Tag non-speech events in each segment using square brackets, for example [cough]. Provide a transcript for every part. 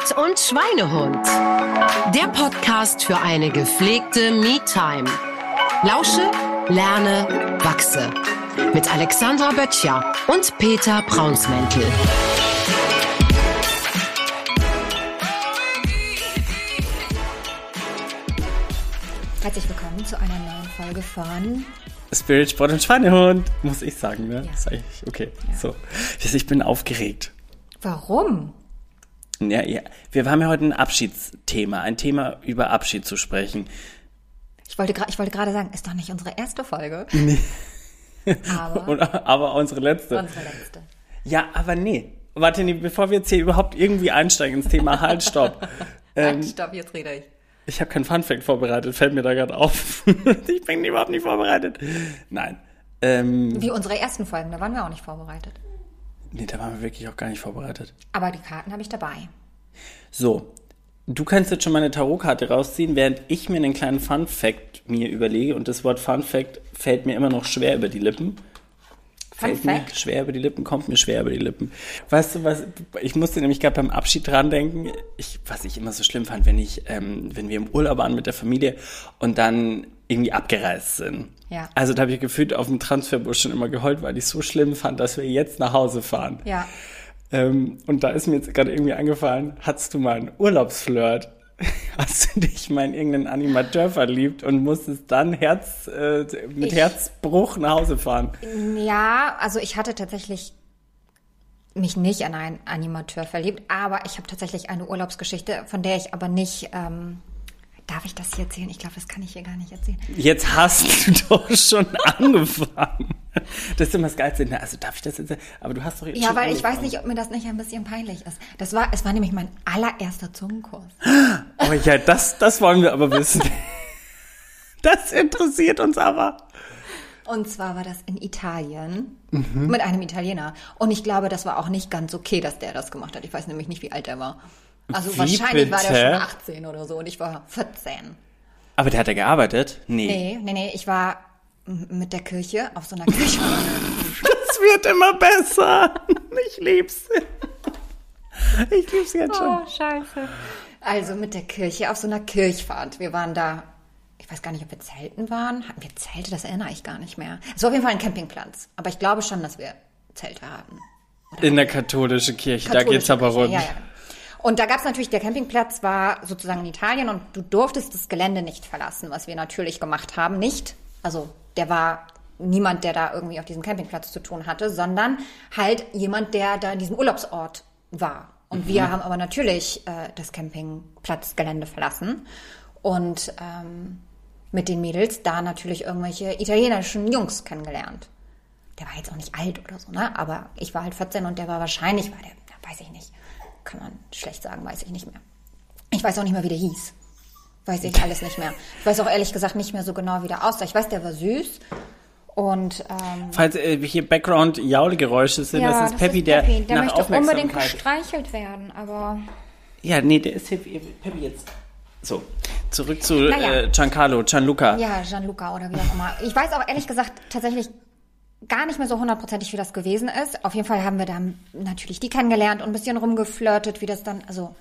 Schrott und Schweinehund. Der Podcast für eine gepflegte Me-Time. Lausche, lerne, wachse. Mit Alexandra Böttcher und Peter Braunsmäntel. Herzlich willkommen zu einer neuen Folge von Spirit, Sport und Schweinehund, muss ich sagen, ne? Ja. Ist eigentlich okay. Ja. So. Ich bin aufgeregt. Warum? Ja, ja. Wir haben ja heute ein Abschiedsthema, ein Thema über Abschied zu sprechen. Ich wollte, ich wollte gerade sagen, ist doch nicht unsere erste Folge. [laughs] Nee. Aber, aber unsere letzte. Unsere letzte. Ja, aber nee. Warte, nee, bevor wir jetzt hier überhaupt irgendwie einsteigen ins Thema, halt, stopp. [laughs] Ähm, halt, stopp, jetzt rede ich. Ich habe kein Funfact vorbereitet, fällt mir da gerade auf. [laughs] ich bin überhaupt nicht vorbereitet. Nein. Ähm, Wie unsere ersten Folgen, da waren wir auch nicht vorbereitet. Nee, da waren wir wirklich auch gar nicht vorbereitet. Aber die Karten habe ich dabei. So, du kannst jetzt schon meine Tarotkarte rausziehen, während ich mir einen kleinen Fun Fact mir überlege. Und das Wort Fun Fact fällt mir immer noch schwer über die Lippen. Fun fällt Fact? mir schwer über die Lippen, kommt mir schwer über die Lippen. Weißt du was, ich musste nämlich gerade beim Abschied dran denken, ich, was ich immer so schlimm fand, wenn ich, ähm, wenn wir im Urlaub waren mit der Familie und dann irgendwie abgereist sind. Ja. Also da habe ich gefühlt auf dem Transferbus schon immer geheult, weil ich so schlimm fand, dass wir jetzt nach Hause fahren. Ja. Ähm, und da ist mir jetzt gerade irgendwie eingefallen, hattest du mal einen Urlaubsflirt? [laughs] Hast du dich mal in irgendeinen Animateur verliebt und musstest dann Herz, äh, mit ich, Herzbruch nach Hause fahren? Ja, also ich hatte tatsächlich mich nicht an einen Animateur verliebt, aber ich habe tatsächlich eine Urlaubsgeschichte, von der ich aber nicht ähm, Darf ich das hier erzählen? Ich glaube, das kann ich hier gar nicht erzählen. Jetzt hast du [laughs] doch schon angefangen. Das ist immer das Geilste. Also darf ich das jetzt? Aber du hast doch jetzt Ja, schon weil ich weiß nicht, ob mir das nicht ein bisschen peinlich ist. Das war, es war nämlich mein allererster Zungenkurs. [gasps] Oh ja, das, das wollen wir aber wissen. [laughs] Das interessiert uns aber. Und zwar war das in Italien mhm. mit einem Italiener. Und ich glaube, das war auch nicht ganz okay, dass der das gemacht hat. Ich weiß nämlich nicht, wie alt er war. Also Wie wahrscheinlich bitte? war der schon 18 oder so und ich war 14. Aber der hat ja gearbeitet? Nee. Nee, nee, nee. Ich war mit der Kirche auf so einer Kirche. [laughs] das wird immer besser. Ich lieb's. Ich lieb's jetzt schon. Oh, scheiße. Also mit der Kirche auf so einer Kirchfahrt. Wir waren da, ich weiß gar nicht, ob wir Zelten waren. Hatten wir Zelte? Das erinnere ich gar nicht mehr. Es war auf jeden Fall ein Campingplatz. Aber ich glaube schon, dass wir Zelte haben. Oder In der katholischen Kirche, katholische da geht's aber rund. Ja, ja. Und da gab es natürlich, der Campingplatz war sozusagen in Italien und du durftest das Gelände nicht verlassen, was wir natürlich gemacht haben. Nicht, also der war niemand, der da irgendwie auf diesem Campingplatz zu tun hatte, sondern halt jemand, der da in diesem Urlaubsort war. Und mhm. wir haben aber natürlich äh, das Campingplatzgelände verlassen und ähm, mit den Mädels da natürlich irgendwelche italienischen Jungs kennengelernt. Der war jetzt auch nicht alt oder so, ne? Aber ich war halt 14 und der war wahrscheinlich, war der, weiß ich nicht, kann man schlecht sagen, weiß ich nicht mehr. Ich weiß auch nicht mehr, wie der hieß. Weiß ich alles nicht mehr. Ich weiß auch ehrlich gesagt nicht mehr so genau, wie der aussah. Ich weiß, der war süß. Und ähm, falls äh, hier Background Jaulegeräusche sind, ja, das ist Peppy, der, Peppy. der nach möchte unbedingt gestreichelt werden, aber ja, nee, der ist Peppy jetzt. So, zurück zu naja. äh, Giancarlo, Gianluca. Ja, Gianluca oder wie auch immer. Ich weiß auch ehrlich gesagt tatsächlich gar nicht mehr so hundertprozentig, wie das gewesen ist. Auf jeden Fall haben wir da natürlich die kennengelernt und ein bisschen rumgeflirtet, wie das dann also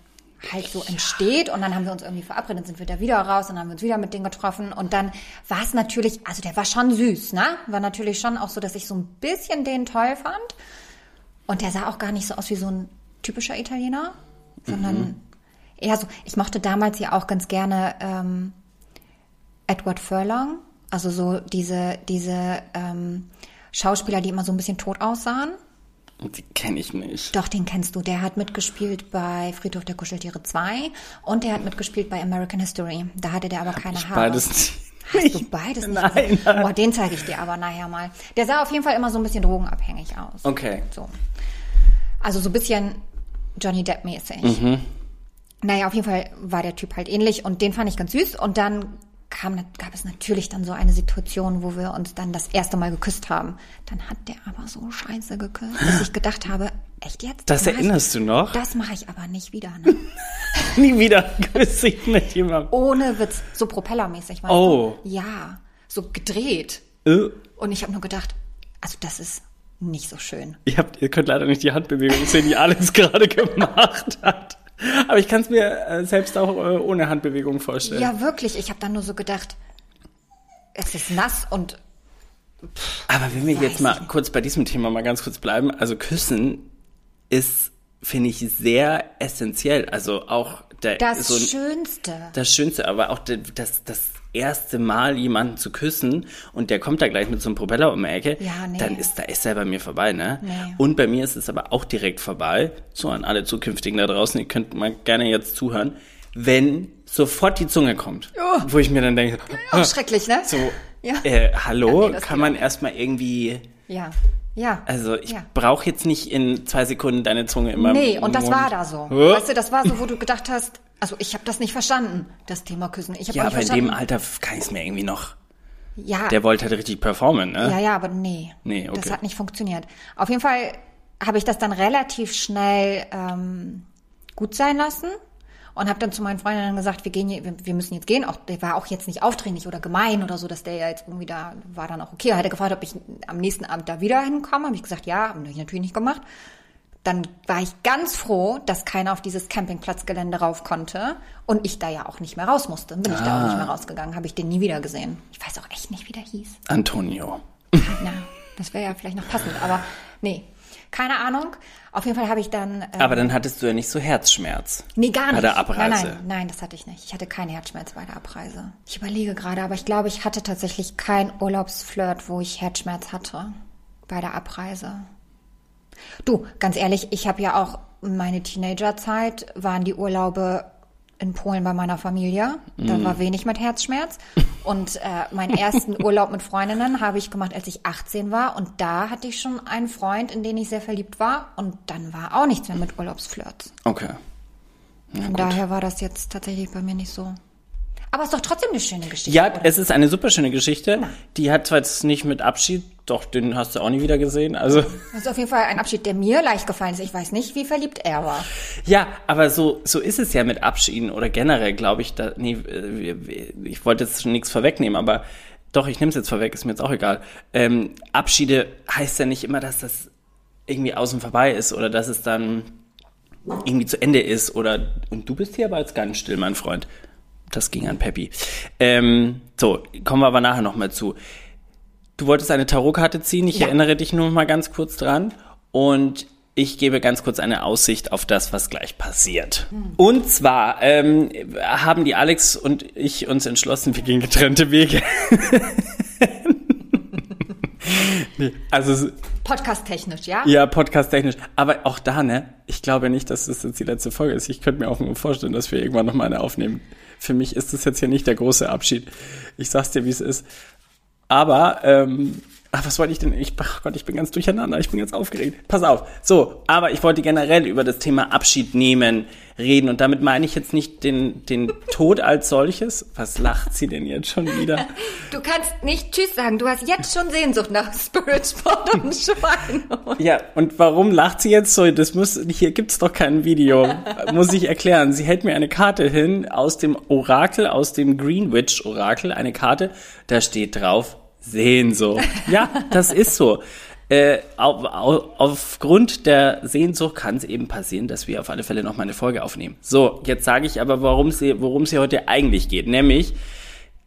halt so entsteht. Und dann haben wir uns irgendwie verabredet, sind wir da wieder raus und dann haben wir uns wieder mit denen getroffen. Und dann war es natürlich, also der war schon süß, ne? War natürlich schon auch so, dass ich so ein bisschen den toll fand. Und der sah auch gar nicht so aus wie so ein typischer Italiener, sondern mhm. eher so, ich mochte damals ja auch ganz gerne ähm, Edward Furlong. Also so diese, diese ähm, Schauspieler, die immer so ein bisschen tot aussahen. Die kenne ich nicht. Doch, den kennst du. Der hat mitgespielt bei Friedhof der Kuscheltiere 2 und der hat mitgespielt bei American History. Da hatte der aber Hab keine Haare. Beides nicht. Hast du beides nicht nein, nein. Oh, den zeige ich dir aber nachher mal. Der sah auf jeden Fall immer so ein bisschen drogenabhängig aus. Okay. So. Also so ein bisschen Johnny Depp-mäßig. Mhm. Naja, auf jeden Fall war der Typ halt ähnlich und den fand ich ganz süß. Und dann kam, gab es natürlich dann so eine Situation, wo wir uns dann das erste Mal geküsst haben. Dann hat der aber so scheiße geküsst, dass ich gedacht habe, echt jetzt? Das erinnerst ich, du noch? Das mache ich aber nicht wieder. Ne? [laughs] Nie wieder küsse ich mit jemandem. Ohne Witz, so propellermäßig. Oh. Du? Ja, so gedreht. Äh. Und ich habe nur gedacht, also das ist nicht so schön. Ihr, habt, ihr könnt leider nicht die Handbewegung sehen, die Alex [laughs] gerade gemacht hat. Aber ich kann es mir äh, selbst auch äh, ohne Handbewegung vorstellen. Ja, wirklich. Ich habe dann nur so gedacht, es ist nass und Aber wenn wir jetzt mal nicht. kurz bei diesem Thema mal ganz kurz bleiben, also Küssen ist, finde ich, sehr essentiell. Also auch der, das so Schönste. das Schönste, aber auch das, das erste Mal jemanden zu küssen und der kommt da gleich mit so einem Propeller um die Ecke, Ja, nee. dann ist da ist er bei mir vorbei, ne? Nee. Und bei mir ist es aber auch direkt vorbei. So an alle zukünftigen da draußen, ihr könnt mal gerne jetzt zuhören, wenn sofort die Zunge kommt, Oh. wo ich mir dann denke, Auch schrecklich, ne? so, Ja. äh, hallo, Ja, nee, kann man erstmal irgendwie Ja. Ja. also ich Ja. brauche jetzt nicht in zwei Sekunden deine Zunge immer Nee, und das Mund. war da so. Hä? Weißt du, das war so, wo du gedacht hast, also ich habe das nicht verstanden, das Thema Küssen. Ich habe Ja, aber in dem Alter kann ich es mir irgendwie noch. ja, Der wollte halt richtig performen, ne? ja, ja, aber nee. Nee, okay. Das hat nicht funktioniert. Auf jeden Fall habe ich das dann relativ schnell ähm, gut sein lassen und habe dann zu meinen Freundinnen gesagt, wir gehen, wir, wir müssen jetzt gehen. Auch der war auch jetzt nicht aufdringlich oder gemein oder so, dass der ja jetzt irgendwie da war dann auch okay. Er hätte gefragt, ob ich am nächsten Abend da wieder hinkomme. Habe ich gesagt, ja, habe ich natürlich nicht gemacht. Dann war ich ganz froh, dass keiner auf dieses Campingplatzgelände rauf konnte und ich da ja auch nicht mehr raus musste. Bin ich da auch nicht mehr rausgegangen, habe ich den nie wieder gesehen. Ich weiß auch echt nicht, wie der hieß. Antonio. Na, das wäre ja vielleicht noch passend, aber nee. Keine Ahnung. Auf jeden Fall habe ich dann. Ähm, Aber dann hattest du ja nicht so Herzschmerz. nee, gar nicht. Bei der Abreise. Nein, nein, nein, das hatte ich nicht. Ich hatte keinen Herzschmerz bei der Abreise. Ich überlege gerade, aber ich glaube, ich hatte tatsächlich keinen Urlaubsflirt, wo ich Herzschmerz hatte. Bei der Abreise. Du, ganz ehrlich, ich habe ja auch meine Teenagerzeit, waren die Urlaube in Polen bei meiner Familie. Da Mhm. war wenig mit Herzschmerz. Und äh, meinen ersten [laughs] Urlaub mit Freundinnen habe ich gemacht, als ich 18 war. Und da hatte ich schon einen Freund, in den ich sehr verliebt war. Und dann war auch nichts mehr mit Urlaubsflirts. Okay. Von daher war das jetzt tatsächlich bei mir nicht so. Aber es ist doch trotzdem eine schöne Geschichte. Ja, oder? es ist eine super schöne Geschichte. Die hat zwar jetzt nicht mit Abschied, doch den hast du auch nie wieder gesehen. Also [laughs] Das ist auf jeden Fall ein Abschied, der mir leicht gefallen ist. Ich weiß nicht, wie verliebt er war. ja, aber so so ist es ja mit Abschieden oder generell, glaube ich. Da, nee, ich wollte jetzt schon nichts vorwegnehmen, aber doch, ich nehme es jetzt vorweg, ist mir jetzt auch egal. Ähm, Abschiede heißt ja nicht immer, dass das irgendwie außen vorbei ist oder dass es dann irgendwie zu Ende ist oder und du bist hier aber jetzt ganz still, mein Freund. Das ging an Peppi. Ähm, so, kommen wir aber nachher nochmal zu. Du wolltest eine Tarotkarte ziehen, ich Ja. erinnere dich nur noch mal ganz kurz dran und ich gebe ganz kurz eine Aussicht auf das, was gleich passiert. Und zwar ähm, haben die Alex und ich uns entschlossen, wir gehen getrennte Wege. [laughs] nee, also Podcast-technisch, ja? ja, podcast-technisch. Aber auch da, ne? Ich glaube nicht, dass das jetzt die letzte Folge ist. Ich könnte mir auch nur vorstellen, dass wir irgendwann noch mal eine aufnehmen. Für mich ist das jetzt hier nicht der große Abschied. Ich sag's dir, wie es ist. Aber, ähm, ach, was wollte ich denn? Ich, ach Gott, ich bin ganz durcheinander. Ich bin ganz aufgeregt. Pass auf. So, aber ich wollte generell über das Thema Abschied nehmen reden. Und damit meine ich jetzt nicht den, den Tod als solches. Was lacht sie denn jetzt schon wieder? [laughs] Du kannst nicht Tschüss sagen. Du hast jetzt schon Sehnsucht nach Spirit Sport und [laughs] Schwein. Ja, und warum lacht sie jetzt so? Das muss, hier gibt's doch kein Video. muss ich erklären. Sie hält mir eine Karte hin aus dem Orakel, aus dem Greenwich Orakel, eine Karte, da steht drauf Sehnsucht. [laughs] Ja, das ist so. Äh, auf, auf, aufgrund der Sehnsucht kann es eben passieren, dass wir auf alle Fälle noch mal eine Folge aufnehmen. So, jetzt sage ich aber, worum es hier- worum es hier heute eigentlich geht. Nämlich,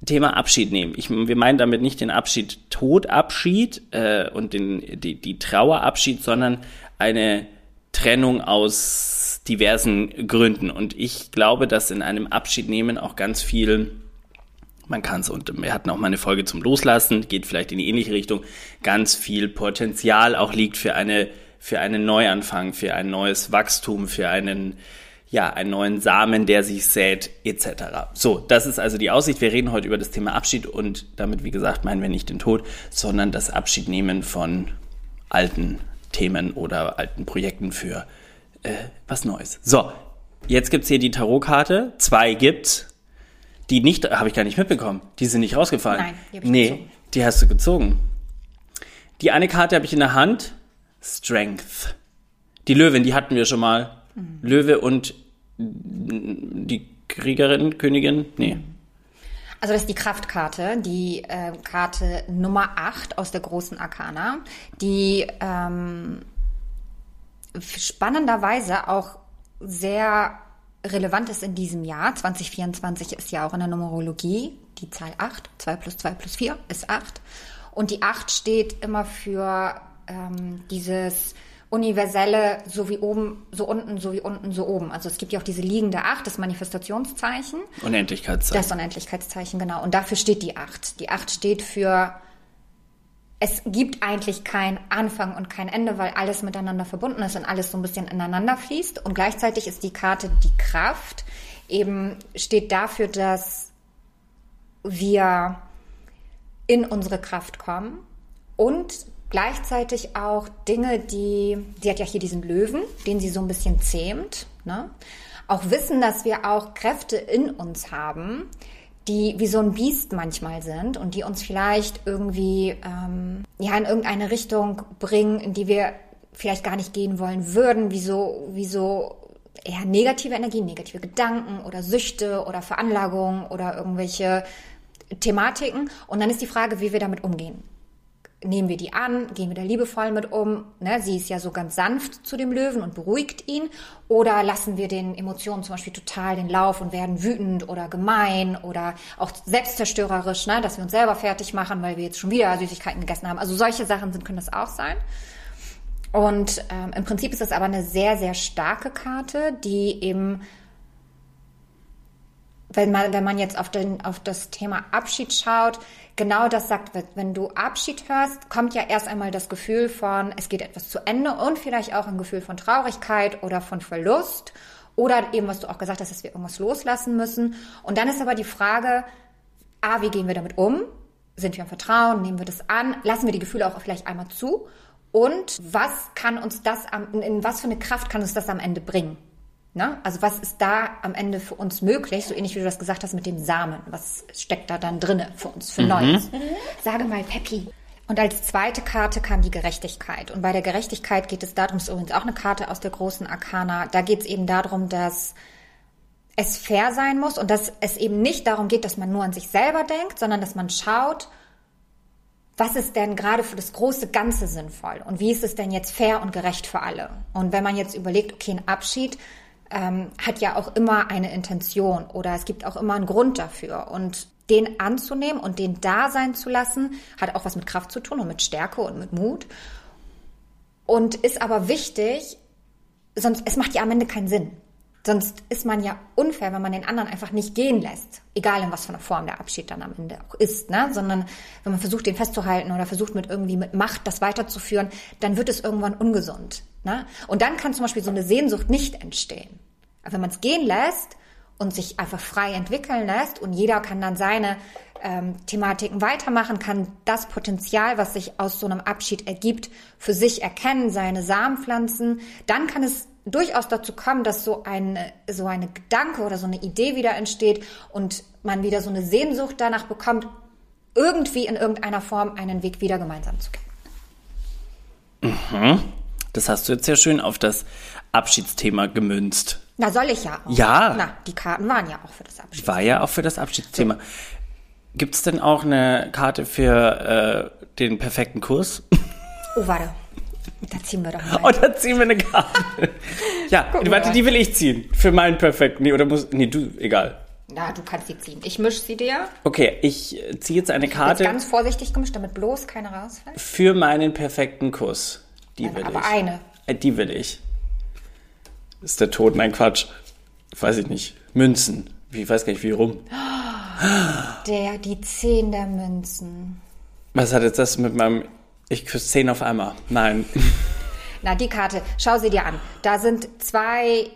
Thema Abschied nehmen. Ich, wir meinen damit nicht den Abschied Todabschied äh, und den, die, die Trauerabschied, sondern eine Trennung aus diversen Gründen. Und ich glaube, dass in einem Abschied nehmen auch ganz viel, man kann es, und wir hatten auch mal eine Folge zum Loslassen, geht vielleicht in die ähnliche Richtung, ganz viel Potenzial auch liegt für eine, für einen Neuanfang, für ein neues Wachstum, für einen, ja, einen neuen Samen, der sich sät, etc. So, das ist also die Aussicht. Wir reden heute über das Thema Abschied und damit, wie gesagt, meinen wir nicht den Tod, sondern das Abschiednehmen von alten Themen oder alten Projekten für äh, was Neues. So, jetzt gibt's hier die Tarotkarte. Zwei gibt's. Die nicht, habe ich gar nicht mitbekommen. Die sind nicht rausgefallen. Nein, die hab ich nee, gezogen. die hast du gezogen. Die eine Karte habe ich in der Hand. Strength. Die Löwin, die hatten wir schon mal. Mhm. Löwe und die Kriegerin, Königin? Nee. Also das ist die Kraftkarte, die äh, Karte Nummer 8 aus der großen Arkana, die ähm, spannenderweise auch sehr relevant ist in diesem Jahr. 2024 ist ja auch in der Numerologie die Zahl 8. 2 plus 2 plus 4 ist 8. Und die 8 steht immer für ähm, dieses universelle, so wie oben, so unten, so wie unten, so oben. Also es gibt ja auch diese liegende Acht, das Manifestationszeichen. Unendlichkeitszeichen. Das Unendlichkeitszeichen, genau. Und dafür steht die Acht. Die Acht steht für, es gibt eigentlich kein Anfang und kein Ende, weil alles miteinander verbunden ist und alles so ein bisschen ineinander fließt. Und gleichzeitig ist die Karte die Kraft, eben steht dafür, dass wir in unsere Kraft kommen und gleichzeitig auch Dinge, die, sie hat ja hier diesen Löwen, den sie so ein bisschen zähmt, ne? auch wissen, dass wir auch Kräfte in uns haben, die wie so ein Biest manchmal sind und die uns vielleicht irgendwie ähm, ja in irgendeine Richtung bringen, in die wir vielleicht gar nicht gehen wollen würden, wie so, wie so eher negative Energien, negative Gedanken oder Süchte oder Veranlagungen oder irgendwelche Thematiken. Und dann ist die Frage, wie wir damit umgehen nehmen wir die an, gehen wir da liebevoll mit um. Ne? Sie ist ja so ganz sanft zu dem Löwen und beruhigt ihn. Oder lassen wir den Emotionen zum Beispiel total den Lauf und werden wütend oder gemein oder auch selbstzerstörerisch, ne? dass wir uns selber fertig machen, weil wir jetzt schon wieder Süßigkeiten gegessen haben. Also solche Sachen sind, können das auch sein. Und ähm, im Prinzip ist das aber eine sehr, sehr starke Karte, die eben wenn man, wenn man jetzt auf, den, auf das Thema Abschied schaut, genau das sagt, wenn du Abschied hörst, kommt ja erst einmal das Gefühl von, es geht etwas zu Ende und vielleicht auch ein Gefühl von Traurigkeit oder von Verlust oder eben, was du auch gesagt hast, dass wir irgendwas loslassen müssen. Und dann ist aber die Frage, A, wie gehen wir damit um? Sind wir im Vertrauen? Nehmen wir das an? Lassen wir die Gefühle auch vielleicht einmal zu? Und was kann uns das, am, in was für eine Kraft kann uns das am Ende bringen? Ne? Also was ist da am Ende für uns möglich? So ähnlich wie du das gesagt hast mit dem Samen. Was steckt da dann drinne für uns, für mhm. Neues? Sage mal, Peppi. Und als zweite Karte kam die Gerechtigkeit. Und bei der Gerechtigkeit geht es darum, ist übrigens auch eine Karte aus der großen Arkana. Da geht es eben darum, dass es fair sein muss und dass es eben nicht darum geht, dass man nur an sich selber denkt, sondern dass man schaut, was ist denn gerade für das große Ganze sinnvoll und wie ist es denn jetzt fair und gerecht für alle? Und wenn man jetzt überlegt, okay, ein Abschied, ähm, hat ja auch immer eine Intention oder es gibt auch immer einen Grund dafür. Und den anzunehmen und den da sein zu lassen, hat auch was mit Kraft zu tun und mit Stärke und mit Mut. Und ist aber wichtig, sonst, es macht ja am Ende keinen Sinn. Sonst ist man ja unfair, wenn man den anderen einfach nicht gehen lässt. Egal in was für einer Form der Abschied dann am Ende auch ist, ne? Sondern wenn man versucht, den festzuhalten oder versucht mit irgendwie mit Macht das weiterzuführen, dann wird es irgendwann ungesund. Ne? Und dann kann zum Beispiel so eine Sehnsucht nicht entstehen. Aber wenn man es gehen lässt und sich einfach frei entwickeln lässt und jeder kann dann seine ähm, Thematiken weitermachen, kann das Potenzial, was sich aus so einem Abschied ergibt, für sich erkennen, seine Samen pflanzen, dann kann es durchaus dazu kommen, dass so eine, so eine Gedanke oder so eine Idee wieder entsteht und man wieder so eine Sehnsucht danach bekommt, irgendwie in irgendeiner Form einen Weg wieder gemeinsam zu gehen. Mhm. Das hast du jetzt sehr schön auf das Abschiedsthema gemünzt. Na, soll ich ja auch. Ja. Na, die Karten waren ja auch für das Abschiedsthema. War ja auch für das Abschiedsthema. So. Gibt es denn auch eine Karte für äh, den perfekten Kurs? [laughs] Oh, warte. Da ziehen wir doch mal. Oh, da ziehen wir eine Karte. ja, [laughs] Gucken warte, die will ich ziehen. Für meinen perfekten. Nee, oder muss. Nee, du, egal. Na, du kannst sie ziehen. Ich mische sie dir. Okay, ich ziehe jetzt eine Karte. Jetzt ganz vorsichtig gemischt, damit bloß keine rausfällt. Für meinen perfekten Kuss. Die Nein, will aber ich. Aber eine. Äh, die will ich. Ist der Tod? Nein, Quatsch. Weiß ich nicht. Münzen. Ich weiß gar nicht, wie rum. Der, die zehn der Münzen. Was hat jetzt das mit meinem. Ich küsse zehn auf einmal. Nein. [laughs] Na, die Karte, schau sie dir an. Da sind zwei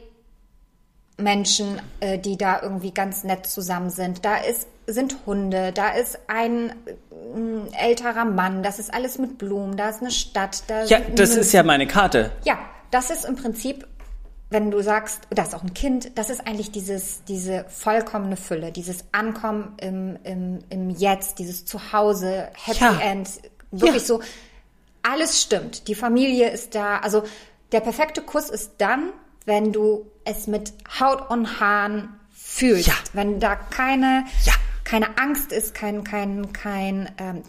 Menschen, äh, die da irgendwie ganz nett zusammen sind. Da ist, sind Hunde, da ist ein äh, älterer Mann, das ist alles mit Blumen, da ist eine Stadt. Da ja, das ist ja meine Karte. Ja, das ist im Prinzip wenn du sagst, das ist auch ein Kind, das ist eigentlich dieses, diese vollkommene Fülle, dieses Ankommen im, im, im Jetzt, dieses Zuhause, Happy ja. End, wirklich ja. so, alles stimmt. Die Familie ist da. Also der perfekte Kuss ist dann, wenn du es mit Haut und Haaren fühlst. Ja. Wenn da keine, keine Angst ist, kein, kein, kein, ähm,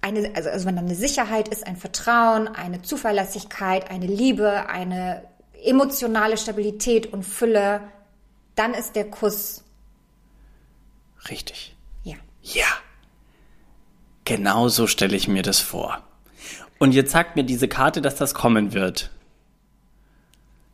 eine, also, also wenn da eine Sicherheit ist, ein Vertrauen, eine Zuverlässigkeit, eine Liebe, eine emotionale Stabilität und Fülle, dann ist der Kuss, Richtig. ja. Ja. Genau so stelle ich mir das vor. Und jetzt sagt mir diese Karte, dass das kommen wird.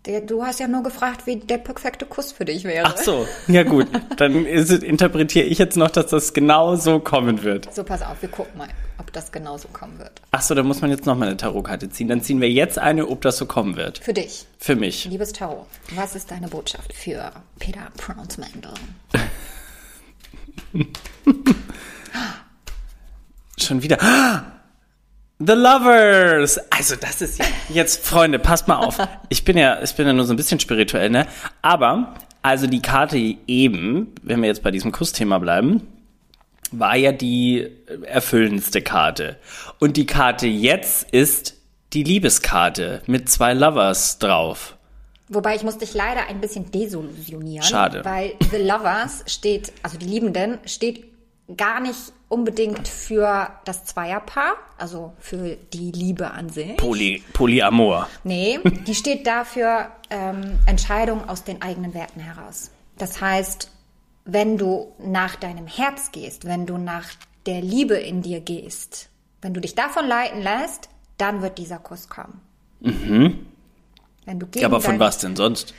Der, du hast ja nur gefragt, wie der perfekte Kuss für dich wäre. Ach so. Ja gut, dann ist, interpretiere ich jetzt noch, dass das genau so kommen wird. So, pass auf, wir gucken mal, ob das genauso kommen wird. Ach so, da muss man jetzt noch mal eine Tarotkarte ziehen. Dann ziehen wir jetzt eine, ob das so kommen wird. Für dich, Für mich. liebes Tarot, was ist deine Botschaft für Peter Brownsmandel? [laughs] Schon wieder. The Lovers! Also das ist ja jetzt, Freunde, passt mal auf. Ich bin ja, ich bin ja nur so ein bisschen spirituell, ne? Aber, also die Karte eben, wenn wir jetzt bei diesem Kussthema bleiben, war ja die erfüllendste Karte. Und die Karte jetzt ist die Liebeskarte mit zwei Lovers drauf. Wobei ich muss dich leider ein bisschen desillusionieren. Schade. Weil The Lovers steht, also die Liebenden, steht gar nicht unbedingt für das Zweierpaar, also für die Liebe an sich. Poly, Polyamor. Nee, [laughs] die steht dafür ähm, Entscheidungen aus den eigenen Werten heraus. Das heißt, wenn du nach deinem Herz gehst, wenn du nach der Liebe in dir gehst, wenn du dich davon leiten lässt, dann wird dieser Kuss kommen. Wenn du gegen Ja, aber von was denn sonst?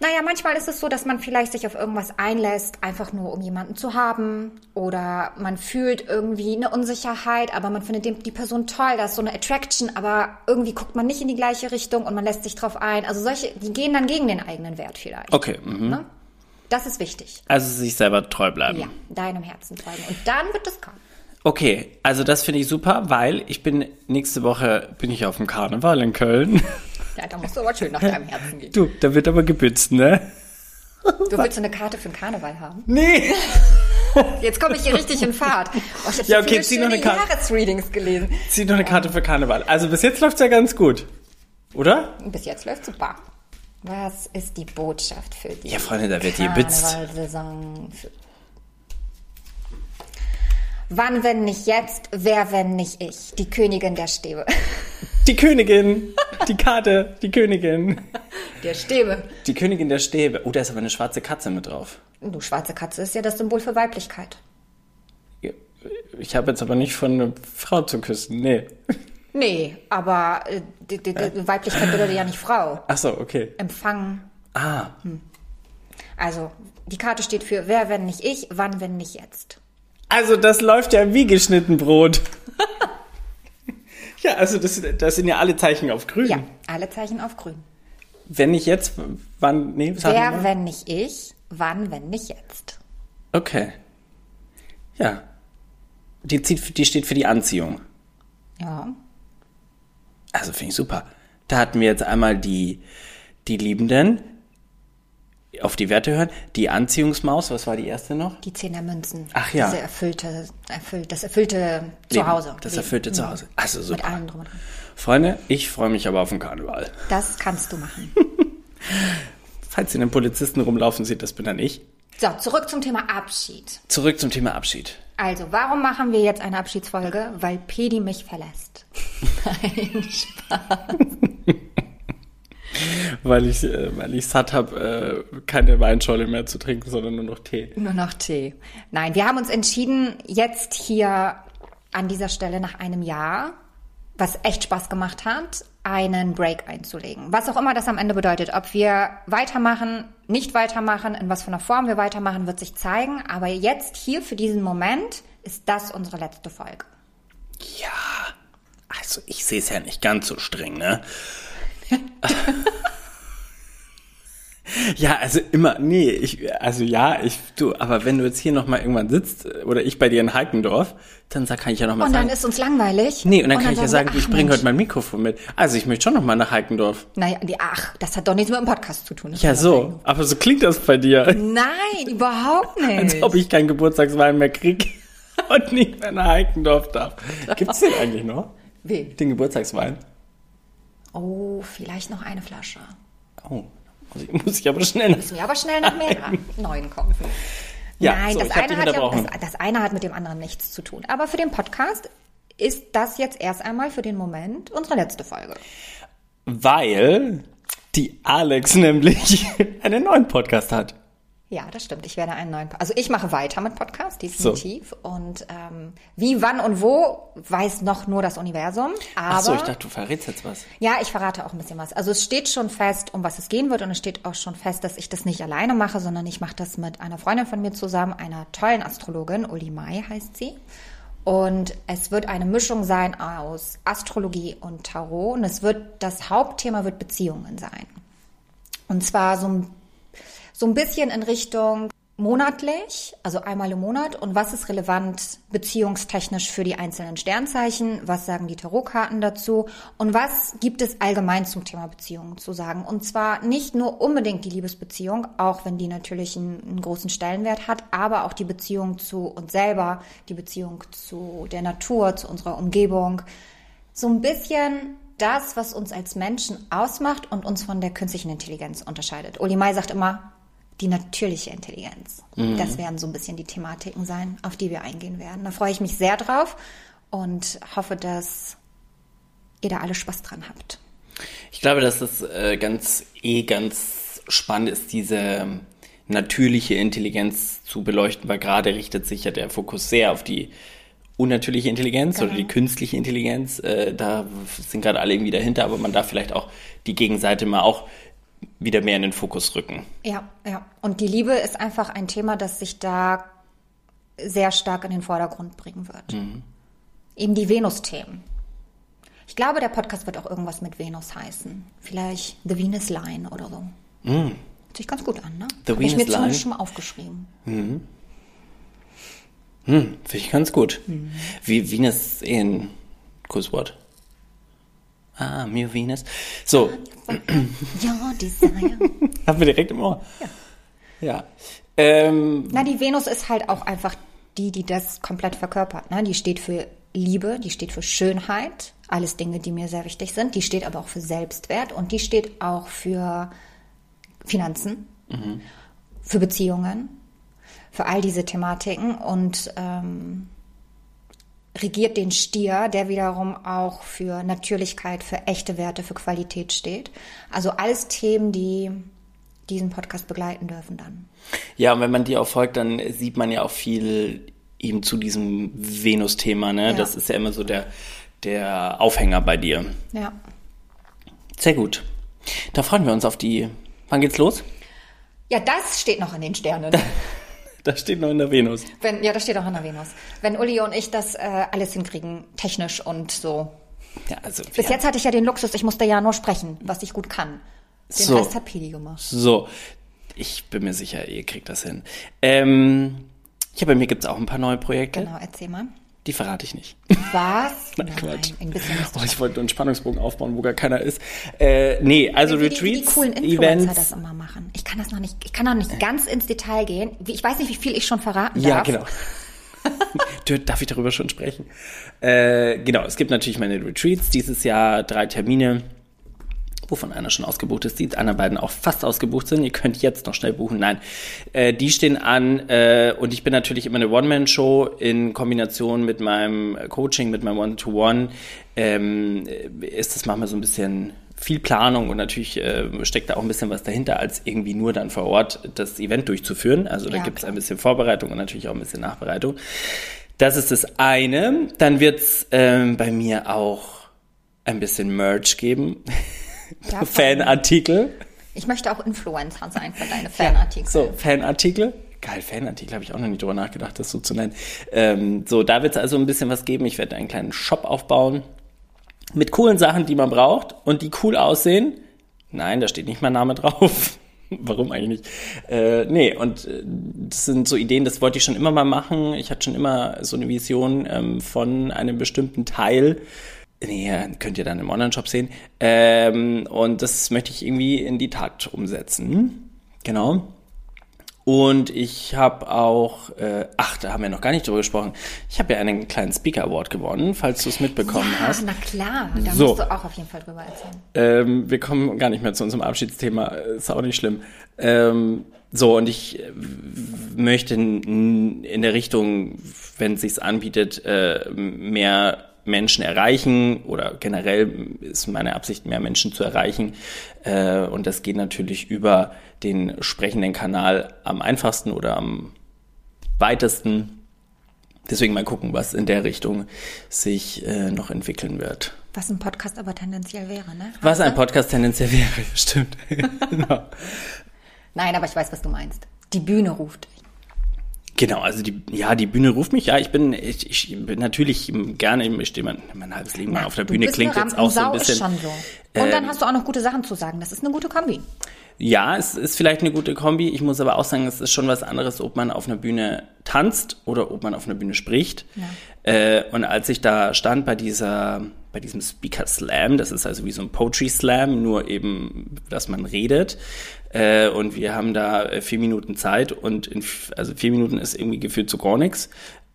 Naja, manchmal ist es so, dass man vielleicht sich auf irgendwas einlässt, einfach nur um jemanden zu haben. Oder man fühlt irgendwie eine Unsicherheit, aber man findet die Person toll, da ist so eine Attraction, aber irgendwie guckt man nicht in die gleiche Richtung und man lässt sich drauf ein. Also solche, die gehen dann gegen den eigenen Wert vielleicht. Okay, mhm. Ne? Das ist wichtig. also sich selber treu bleiben. Ja, deinem Herzen folgen. Und dann wird es kommen. Okay, also das finde ich super, weil ich bin nächste Woche bin ich auf dem Karneval in Köln. [laughs] Ja, da musst du aber schön nach deinem Herzen gehen. Du, da wird aber gebützt, ne? Du willst eine Karte für den Karneval haben? Nee. Jetzt komme ich hier richtig in Fahrt. Oh, ich habe Ja, okay, zieh noch eine Karte. Jahresreadings gelesen. Zieh noch eine Karte für Karneval. Also bis jetzt läuft's ja ganz gut. Oder? Bis jetzt läuft super. Was ist die Botschaft für die Ja, Freunde, da wird gebützt. Karnevalsaison? Für Wann, wenn nicht jetzt, wer, wenn nicht ich? Die Königin der Stäbe. Die Königin. Die Karte. Die Königin. Der Stäbe. Die Königin der Stäbe. Oh, da ist aber eine schwarze Katze mit drauf. Du, schwarze Katze ist ja das Symbol für Weiblichkeit. Ich habe jetzt aber nicht von einer Frau zu küssen. Nee. Nee, aber äh, die, die, die Weiblichkeit bedeutet ja nicht Frau. Ach so, okay. Empfangen. Ah, Also, die Karte steht für wer, wenn nicht ich, wann, wenn nicht jetzt. Also das läuft ja wie geschnitten Brot. ja, also das, das sind ja alle Zeichen auf grün. Ja, alle Zeichen auf grün. Wenn nicht jetzt, wann? Nee, sag Wer, wenn nicht ich, wann, wenn nicht jetzt. Okay. Ja. Die, zieht, die steht für die Anziehung. Ja. Also finde ich super. Da hatten wir jetzt einmal die, die Liebenden, auf die Werte hören. Die Anziehungsmaus, was war die erste noch? Die Zehn der Münzen. Ach ja. Diese erfüllte, erfüllt, das erfüllte Leben. Zuhause. Das Leben. erfüllte Zuhause. Also Mit super. allem drum und dran. Freunde, ich freue mich aber auf den Karneval. Das kannst du machen. [laughs] Falls ihr einen Polizisten rumlaufen seht, das bin dann ich. So, zurück zum Thema Abschied. Zurück zum Thema Abschied. Also, warum machen wir jetzt eine Abschiedsfolge? Weil Pedi mich verlässt. [laughs] Nein, Spaß. [laughs] Weil ich, äh, weil ich satt habe, äh, keine Weinschorle mehr zu trinken, sondern nur noch Tee. Nur noch Tee. Nein, wir haben uns entschieden, jetzt hier an dieser Stelle nach einem Jahr, was echt Spaß gemacht hat, einen Break einzulegen. Was auch immer das am Ende bedeutet. Ob wir weitermachen, nicht weitermachen, in was für einer Form wir weitermachen, wird sich zeigen. Aber jetzt hier für diesen Moment ist das unsere letzte Folge. Ja, also ich sehe es ja nicht ganz so streng, ne? [laughs] ja, also immer, nee, ich, also ja, ich, du, aber wenn du jetzt hier nochmal irgendwann sitzt oder ich bei dir in Heikendorf, dann sag, kann ich ja nochmal Und sagen. dann ist uns langweilig. nee, und dann kann ich ja sagen, wir, du, ich ach, bringe heute mein Mikrofon mit. Also ich möchte schon nochmal nach Heikendorf. Naja, die, ach, das hat doch nichts mit dem Podcast zu tun. Ja, so, aber so klingt das bei dir. Nein, überhaupt [laughs] nicht. Als ob ich keinen Geburtstagswein mehr krieg [laughs] und nicht mehr nach Heikendorf darf. Gibt's den eigentlich noch? Wen? Den Geburtstagswein? Oh, vielleicht noch eine Flasche. Oh, muss ich, muss ich aber schnell nach Müssen wir aber schnell nach mehr [laughs] neuen kommen. Ja, Nein, so, das, eine hat ja, das, das eine hat mit dem anderen nichts zu tun. Aber für den Podcast ist das jetzt erst einmal für den Moment unsere letzte Folge. Weil die Alex nämlich [laughs] einen neuen Podcast hat. Ja, das stimmt. Ich werde einen neuen, also ich mache weiter mit Podcast, definitiv. So. Und ähm, wie, wann und wo weiß noch nur das Universum. Aber, Ach so, ich dachte, du verrätst jetzt was. Ja, ich verrate auch ein bisschen was. Also es steht schon fest, um was es gehen wird, und es steht auch schon fest, dass ich das nicht alleine mache, sondern ich mache das mit einer Freundin von mir zusammen, einer tollen Astrologin, Uli Mai heißt sie. Und es wird eine Mischung sein aus Astrologie und Tarot. Und es wird, das Hauptthema wird Beziehungen sein. Und zwar so ein so ein bisschen in Richtung monatlich, also einmal im Monat und was ist relevant beziehungstechnisch für die einzelnen Sternzeichen, was sagen die Tarotkarten dazu und was gibt es allgemein zum Thema Beziehungen zu sagen. Und zwar nicht nur unbedingt die Liebesbeziehung, auch wenn die natürlich einen, einen großen Stellenwert hat, aber auch die Beziehung zu uns selber, die Beziehung zu der Natur, zu unserer Umgebung. So ein bisschen das, was uns als Menschen ausmacht und uns von der künstlichen Intelligenz unterscheidet. Uli Mai sagt immer, die natürliche Intelligenz. Mhm. Das werden so ein bisschen die Thematiken sein, auf die wir eingehen werden. Da freue ich mich sehr drauf und hoffe, dass ihr da alle Spaß dran habt. Ich glaube, dass das äh, ganz eh ganz spannend ist, diese natürliche Intelligenz zu beleuchten, weil gerade richtet sich ja der Fokus sehr auf die unnatürliche Intelligenz genau. oder die künstliche Intelligenz. Äh, da sind gerade alle irgendwie dahinter, aber man darf vielleicht auch die Gegenseite mal auch wieder mehr in den Fokus rücken. Ja, ja. Und die Liebe ist einfach ein Thema, das sich da sehr stark in den Vordergrund bringen wird. Mhm. Eben die Venus-Themen. Ich glaube, der Podcast wird auch irgendwas mit Venus heißen. Vielleicht The Venus Line oder so. Mhm. Hört sich ganz gut an, ne? The Hab Venus ich mir zumindest schon mal aufgeschrieben. Mhm. Hm, finde ich ganz gut. Mhm. Wie Venus ist ein Kusswort. Ah, Mio Venus. So. Ja, Desire. [laughs] Haben wir direkt im Ohr. Ja. Ja. Ähm, Na, die Venus ist halt auch einfach die, die das komplett verkörpert. Ne? Die steht für Liebe, die steht für Schönheit, alles Dinge, die mir sehr wichtig sind. Die steht aber auch für Selbstwert und die steht auch für Finanzen, mhm. für Beziehungen, für all diese Thematiken und ähm, regiert den Stier, der wiederum auch für Natürlichkeit, für echte Werte, für Qualität steht. Also alles Themen, die diesen Podcast begleiten dürfen dann. Ja, und wenn man dir auch folgt, dann sieht man ja auch viel eben zu diesem Venus-Thema. Ne? Ja. Das ist ja immer so der, der Aufhänger bei dir. Ja. Sehr gut. Da freuen wir uns auf die. Wann geht's los? Ja, das steht noch in den Sternen. [laughs] Das steht noch in der Venus. Wenn, ja, das steht auch in der Venus. Wenn Uli und ich das äh, alles hinkriegen, technisch und so. Ja, also, Bis jetzt hatte ich ja den Luxus, ich musste ja nur sprechen, was ich gut kann. Den so. Rest hat Pedi gemacht. So, ich bin mir sicher, ihr kriegt das hin. Ähm, ja, bei mir gibt es auch ein paar neue Projekte. Genau, erzähl mal. Die verrate ich nicht. Was? Nein, [laughs] Nein Quatsch. Ein bisschen oh, ich wollte einen Spannungsbogen aufbauen, wo gar keiner ist. Äh, nee, also Retreats, die, wie die coolen Influencer Events. das immer machen. Ich kann das noch nicht, ich kann noch nicht ganz ins Detail gehen. Ich weiß nicht, wie viel ich schon verraten ja, darf. Ja, genau. [laughs] Darf ich darüber schon sprechen? Äh, genau, es gibt natürlich meine Retreats. Dieses Jahr drei Termine wovon einer schon ausgebucht ist, die anderen beiden auch fast ausgebucht sind. Ihr könnt jetzt noch schnell buchen. Nein, äh, die stehen an äh, und ich bin natürlich immer eine One-Man-Show in Kombination mit meinem Coaching, mit meinem One-to-One. Ähm, ist das manchmal so ein bisschen viel Planung und natürlich äh, steckt da auch ein bisschen was dahinter, als irgendwie nur dann vor Ort das Event durchzuführen. Also da ja, gibt es ein bisschen Vorbereitung und natürlich auch ein bisschen Nachbereitung. Das ist das eine. Dann wird es ähm, bei mir auch ein bisschen Merch geben. [laughs] Ja, Fanartikel. Ich möchte auch Influencer sein für deine [laughs] Fanartikel. so, Fanartikel. Geil, Fanartikel habe ich auch noch nicht drüber nachgedacht, das so zu nennen. Ähm, so, da wird es also ein bisschen was geben. Ich werde einen kleinen Shop aufbauen mit coolen Sachen, die man braucht und die cool aussehen. Nein, da steht nicht mein Name drauf. [laughs] Warum eigentlich nicht? Äh, nee, und äh, das sind so Ideen, das wollte ich schon immer mal machen. Ich hatte schon immer so eine Vision ähm, von einem bestimmten Teil Nee, könnt ihr dann im Online-Shop sehen. Ähm, und das möchte ich irgendwie in die Tat umsetzen. Genau. Und ich habe auch, äh, ach, da haben wir noch gar nicht drüber gesprochen. Ich habe ja einen kleinen Speaker Award gewonnen, falls du es mitbekommen ja, hast. Na klar, da so. musst du auch auf jeden Fall drüber erzählen. Ähm, wir kommen gar nicht mehr zu unserem Abschiedsthema, ist auch nicht schlimm. Ähm, so, und ich äh, möchte in der Richtung, wenn es sich anbietet, äh, mehr Menschen erreichen oder generell ist meine Absicht, mehr Menschen zu erreichen. Äh, und das geht natürlich über den sprechenden Kanal am einfachsten oder am weitesten. Deswegen mal gucken, was in der Richtung sich äh, noch entwickeln wird. Was ein Podcast aber tendenziell wäre, ne? Was ein Podcast tendenziell wäre, [laughs] stimmt. [laughs] genau. Nein, aber ich weiß, was du meinst. Die Bühne ruft. Genau, also die, ja, die Bühne ruft mich. Ja, ich bin, ich, ich bin natürlich gerne, ich stehe mein, mein halbes Leben mal auf der Bühne. Klingt jetzt auch so ein bisschen. Schon so. Und dann hast du auch noch gute Sachen zu sagen. Das ist eine gute Kombi. Ja, es ist vielleicht eine gute Kombi. Ich muss aber auch sagen, es ist schon was anderes, ob man auf einer Bühne tanzt oder ob man auf einer Bühne spricht. Ja. Äh, und als ich da stand bei dieser, bei diesem Speaker Slam, das ist also wie so ein Poetry Slam, nur eben, dass man redet. Äh, und wir haben da äh, vier Minuten Zeit und in, also vier Minuten ist irgendwie gefühlt zu gar nichts.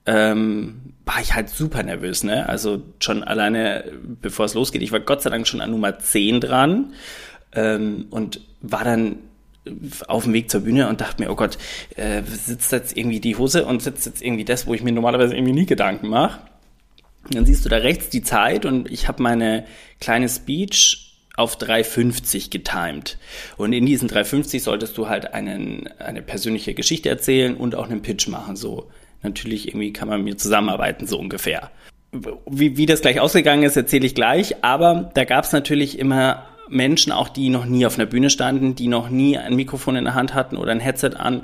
Ähm, war ich halt super nervös, ne? Also schon alleine, bevor es losgeht, ich war Gott sei Dank schon an Nummer 10 dran ähm, und war dann auf dem Weg zur Bühne und dachte mir, oh Gott, äh, sitzt jetzt irgendwie die Hose und sitzt jetzt irgendwie das, wo ich mir normalerweise irgendwie nie Gedanken mache. Dann siehst du da rechts die Zeit und ich habe meine kleine Speech auf 3,50 getimed. Und in diesen 3,50 solltest du halt einen, eine persönliche Geschichte erzählen und auch einen Pitch machen. So, natürlich irgendwie kann man mir zusammenarbeiten, so ungefähr. Wie, wie das gleich ausgegangen ist, erzähle ich gleich. Aber da gab es natürlich immer Menschen auch, die noch nie auf einer Bühne standen, die noch nie ein Mikrofon in der Hand hatten oder ein Headset an.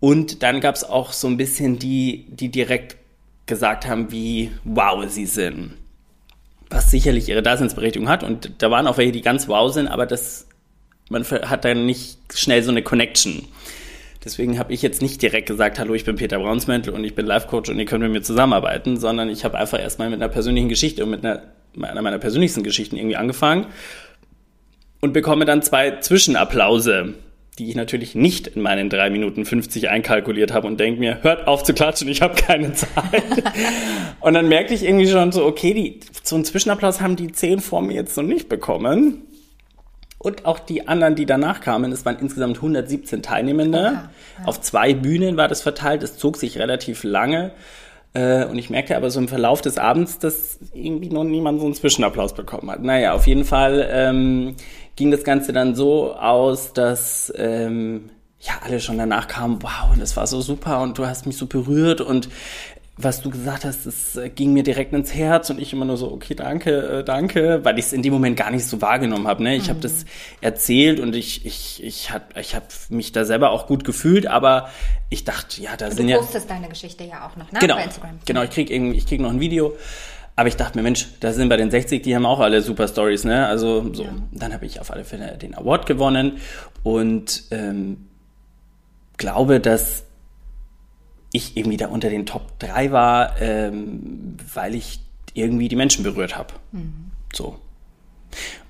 Und dann gab es auch so ein bisschen die, die direkt gesagt haben, wie wow sie sind. Was sicherlich ihre Daseinsberechtigung hat. Und da waren auch welche, die ganz wow sind, aber das, man hat dann nicht schnell so eine Connection. Deswegen habe ich jetzt nicht direkt gesagt, hallo, ich bin Peter Braunsmäntel und ich bin Life-Coach und ihr könnt mit mir zusammenarbeiten, sondern ich habe einfach erstmal mit einer persönlichen Geschichte und mit einer, einer meiner persönlichsten Geschichten irgendwie angefangen und bekomme dann zwei Zwischenapplause, die ich natürlich nicht in meinen drei Minuten 50 einkalkuliert habe und denke mir, hört auf zu klatschen, ich habe keine Zeit. [laughs] und dann merkte ich irgendwie schon so, okay, die, so einen Zwischenapplaus haben die zehn vor mir jetzt noch nicht bekommen. Und auch die anderen, die danach kamen, es waren insgesamt 117 Teilnehmende. Ja, ja. Auf zwei Bühnen war das verteilt. Es zog sich relativ lange. Äh, und ich merkte aber so im Verlauf des Abends, dass irgendwie noch niemand so einen Zwischenapplaus bekommen hat. Naja, auf jeden Fall ähm, ging das Ganze dann so aus, dass ähm, ja alle schon danach kamen, wow, das war so super und du hast mich so berührt und was du gesagt hast, das äh, ging mir direkt ins Herz und ich immer nur so, okay, danke, äh, danke, weil ich es in dem Moment gar nicht so wahrgenommen habe. Ne? Ich mhm. habe das erzählt und ich, ich, ich habe ich hab mich da selber auch gut gefühlt, aber ich dachte, ja, da du sind ja... Du postest deine Geschichte ja auch noch, ne? Genau, genau ich kriege krieg noch ein Video aber ich dachte mir, Mensch, da sind bei den 60, die haben auch alle super Stories, ne? Also so. Ja. Dann habe ich auf alle Fälle den Award gewonnen und ähm, glaube, dass ich irgendwie da unter den Top 3 war, ähm, weil ich irgendwie die Menschen berührt habe. Mhm. So.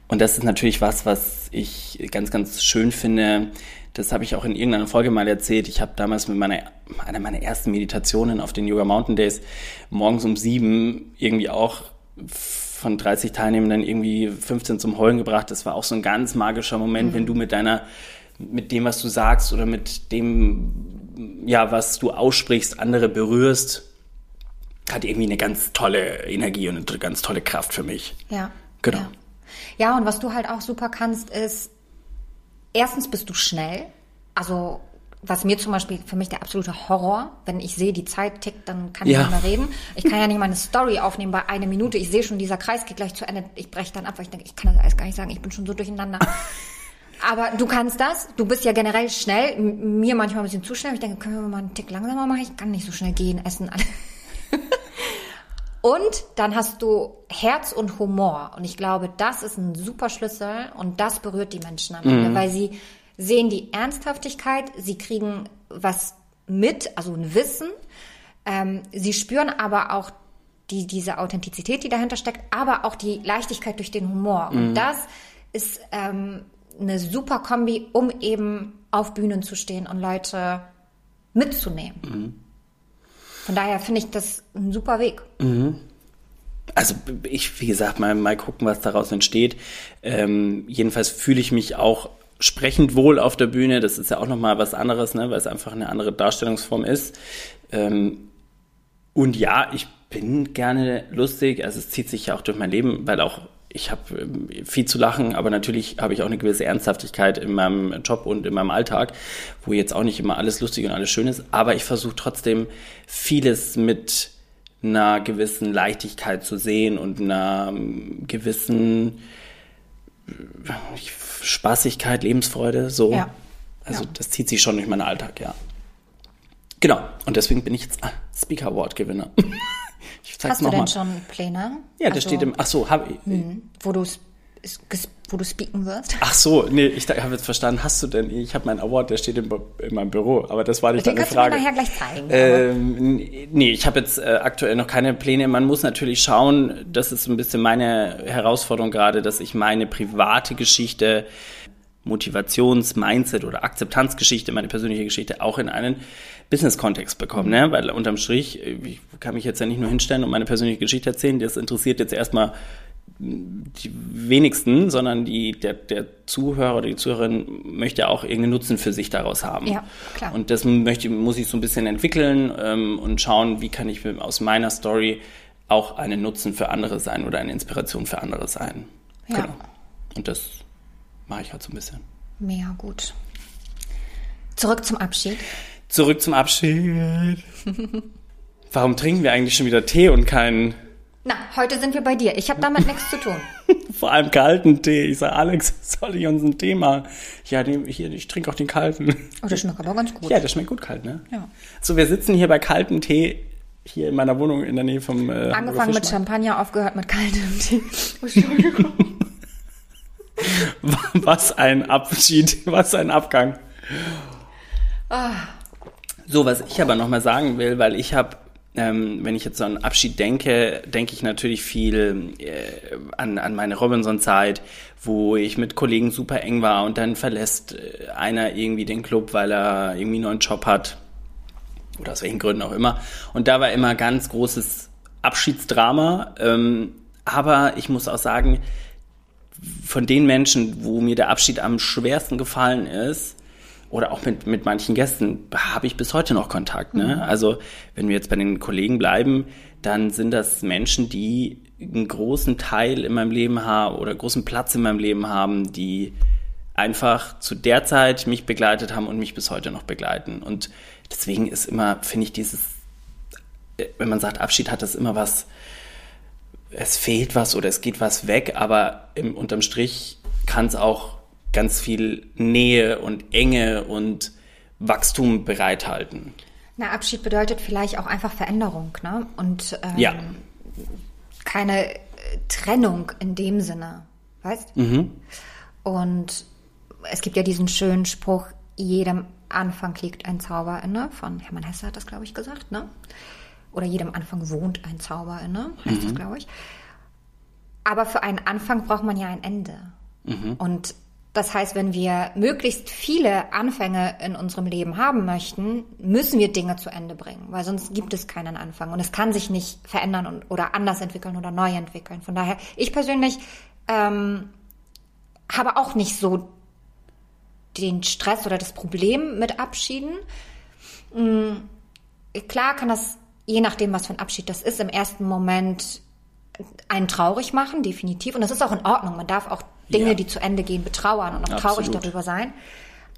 Und das ist natürlich was, was ich ganz, ganz schön finde, das habe ich auch in irgendeiner Folge mal erzählt. Ich habe damals mit meiner, einer meiner ersten Meditationen auf den Yoga Mountain Days morgens um sieben irgendwie auch von 30 Teilnehmenden irgendwie 15 zum Heulen gebracht. Das war auch so ein ganz magischer Moment, mhm. wenn du mit deiner, mit dem, was du sagst oder mit dem, ja, was du aussprichst, andere berührst, hat irgendwie eine ganz tolle Energie und eine ganz tolle Kraft für mich. Ja. Genau. Ja. ja, und was du halt auch super kannst, ist erstens bist du schnell. Also was mir zum Beispiel für mich der absolute Horror, wenn ich sehe, die Zeit tickt, dann kann ich nicht mehr reden. Ich kann ja nicht mal eine Story aufnehmen bei einer Minute. Ich sehe schon, dieser Kreis geht gleich zu Ende. Ich breche dann ab, weil ich denke, ich kann das alles gar nicht sagen. Ich bin schon so durcheinander. Aber du kannst das. Du bist ja generell schnell. Mir manchmal ein bisschen zu schnell. Ich denke, können wir mal einen Tick langsamer machen? Ich kann nicht so schnell gehen, essen. [laughs] und dann hast du Herz und Humor. Und ich glaube, das ist ein super Schlüssel und das berührt die Menschen am Ende, mhm. weil sie sehen die Ernsthaftigkeit, sie kriegen was mit, also ein Wissen. Ähm, sie spüren aber auch die, diese Authentizität, die dahinter steckt, aber auch die Leichtigkeit durch den Humor. Mhm. Und das ist ähm, eine super Kombi, um eben auf Bühnen zu stehen und Leute mitzunehmen. Mhm. Von daher finde ich das ein super Weg. Mhm. Also ich, wie gesagt, mal, mal gucken, was daraus entsteht. Ähm, jedenfalls fühle ich mich auch sprechend wohl auf der Bühne. Das ist ja auch nochmal was anderes, ne? weil es einfach eine andere Darstellungsform ist. Ähm, und ja, ich bin gerne lustig. Also es zieht sich ja auch durch mein Leben, weil auch ich habe ähm, viel zu lachen, aber natürlich habe ich auch eine gewisse Ernsthaftigkeit in meinem Job und in meinem Alltag, wo jetzt auch nicht immer alles lustig und alles schön ist. Aber ich versuche trotzdem vieles mit einer gewissen Leichtigkeit zu sehen und einer ähm, gewissen äh, Spaßigkeit, Lebensfreude, so. Ja. Also ja. das zieht sich schon durch meinen Alltag, ja. Genau. Und deswegen bin ich jetzt Speaker Award Gewinner. [laughs] Hast du denn mal. schon Pläne? Ja, also, das steht im. Ach so, habe ich. Hm, wo du wo du speaken wirst? [laughs] Ach so, nee, ich habe jetzt verstanden, hast du denn, ich habe meinen Award, der steht im, in meinem Büro, aber das war nicht Den deine Frage. Den kannst du mir nachher gleich zeigen. Ähm, nee, ich habe jetzt äh, aktuell noch keine Pläne. Man muss natürlich schauen, das ist ein bisschen meine Herausforderung gerade, dass ich meine private Geschichte Motivations-, Mindset- oder Akzeptanzgeschichte, meine persönliche Geschichte auch in einen Business-Kontext bekommen, ne? Weil unterm Strich, ich kann mich jetzt ja nicht nur hinstellen und meine persönliche Geschichte erzählen, das interessiert jetzt erstmal die wenigsten, sondern die, der, der Zuhörer oder die Zuhörerin möchte auch irgendeinen Nutzen für sich daraus haben. Ja, klar. Und das möchte, muss ich so ein bisschen entwickeln ähm, und schauen, wie kann ich aus meiner Story auch einen Nutzen für andere sein oder eine Inspiration für andere sein. Ja. Genau. Und das mache ich halt so ein bisschen. Mega gut. Zurück zum Abschied. Zurück zum Abschied. [laughs] Warum trinken wir eigentlich schon wieder Tee und keinen... Na, heute sind wir bei dir. Ich habe damit nichts zu tun. [laughs] Vor allem kalten Tee. Ich sage, Alex, [laughs] soll ich uns ein Tee machen? Ja, den, hier, ich trinke auch den kalten. Oh, der schmeckt aber ganz gut. Ja, der schmeckt gut kalt, ne? Ja. So, wir sitzen hier bei kaltem Tee hier in meiner Wohnung in der Nähe vom. Äh, Angefangen mit Champagner, aufgehört mit kaltem Tee. Entschuldigung. was ein Abschied, was ein Abgang. Ah. So, was ich aber nochmal sagen will, weil ich habe, ähm, wenn ich jetzt so an Abschied denke, denke ich natürlich viel äh, an, an meine Robinson-Zeit, wo ich mit Kollegen super eng war und dann verlässt äh, einer irgendwie den Club, weil er irgendwie einen neuen Job hat oder aus welchen Gründen auch immer. Und da war immer ganz großes Abschiedsdrama. Ähm, aber ich muss auch sagen, von den Menschen, wo mir der Abschied am schwersten gefallen ist, oder auch mit, mit manchen Gästen, habe ich bis heute noch Kontakt. Ne? Mhm. Also wenn wir jetzt bei den Kollegen bleiben, dann sind das Menschen, die einen großen Teil in meinem Leben haben oder großen Platz in meinem Leben haben, die einfach zu der Zeit mich begleitet haben und mich bis heute noch begleiten. Und deswegen ist immer, finde ich, dieses, äh, wenn man sagt, Abschied hat das immer was, es fehlt was oder es geht was weg, aber im, unterm Strich kann es auch ganz viel Nähe und Enge und Wachstum bereithalten. Na, Abschied bedeutet vielleicht auch einfach Veränderung, ne? Und ähm, ja. keine äh, Trennung in dem Sinne, weißt? Mhm. Und es gibt ja diesen schönen Spruch, jedem Anfang liegt ein Zauber inne, von Hermann Hesse hat das, glaube ich, gesagt, ne? oder jedem Anfang wohnt ein Zauber inne, heißt mhm. das, glaube ich. Aber für einen Anfang braucht man ja ein Ende. Mhm. Und das heißt, wenn wir möglichst viele Anfänge in unserem Leben haben möchten, müssen wir Dinge zu Ende bringen, weil sonst gibt es keinen Anfang und es kann sich nicht verändern und, oder anders entwickeln oder neu entwickeln. Von daher, ich persönlich ähm, habe auch nicht so den Stress oder das Problem mit Abschieden. Mhm. Klar kann das je nachdem, was für ein Abschied das ist, im ersten Moment einen traurig machen, definitiv. Und das ist auch in Ordnung. Man darf auch Dinge, ja. die zu Ende gehen, betrauern und auch Absolut. traurig darüber sein.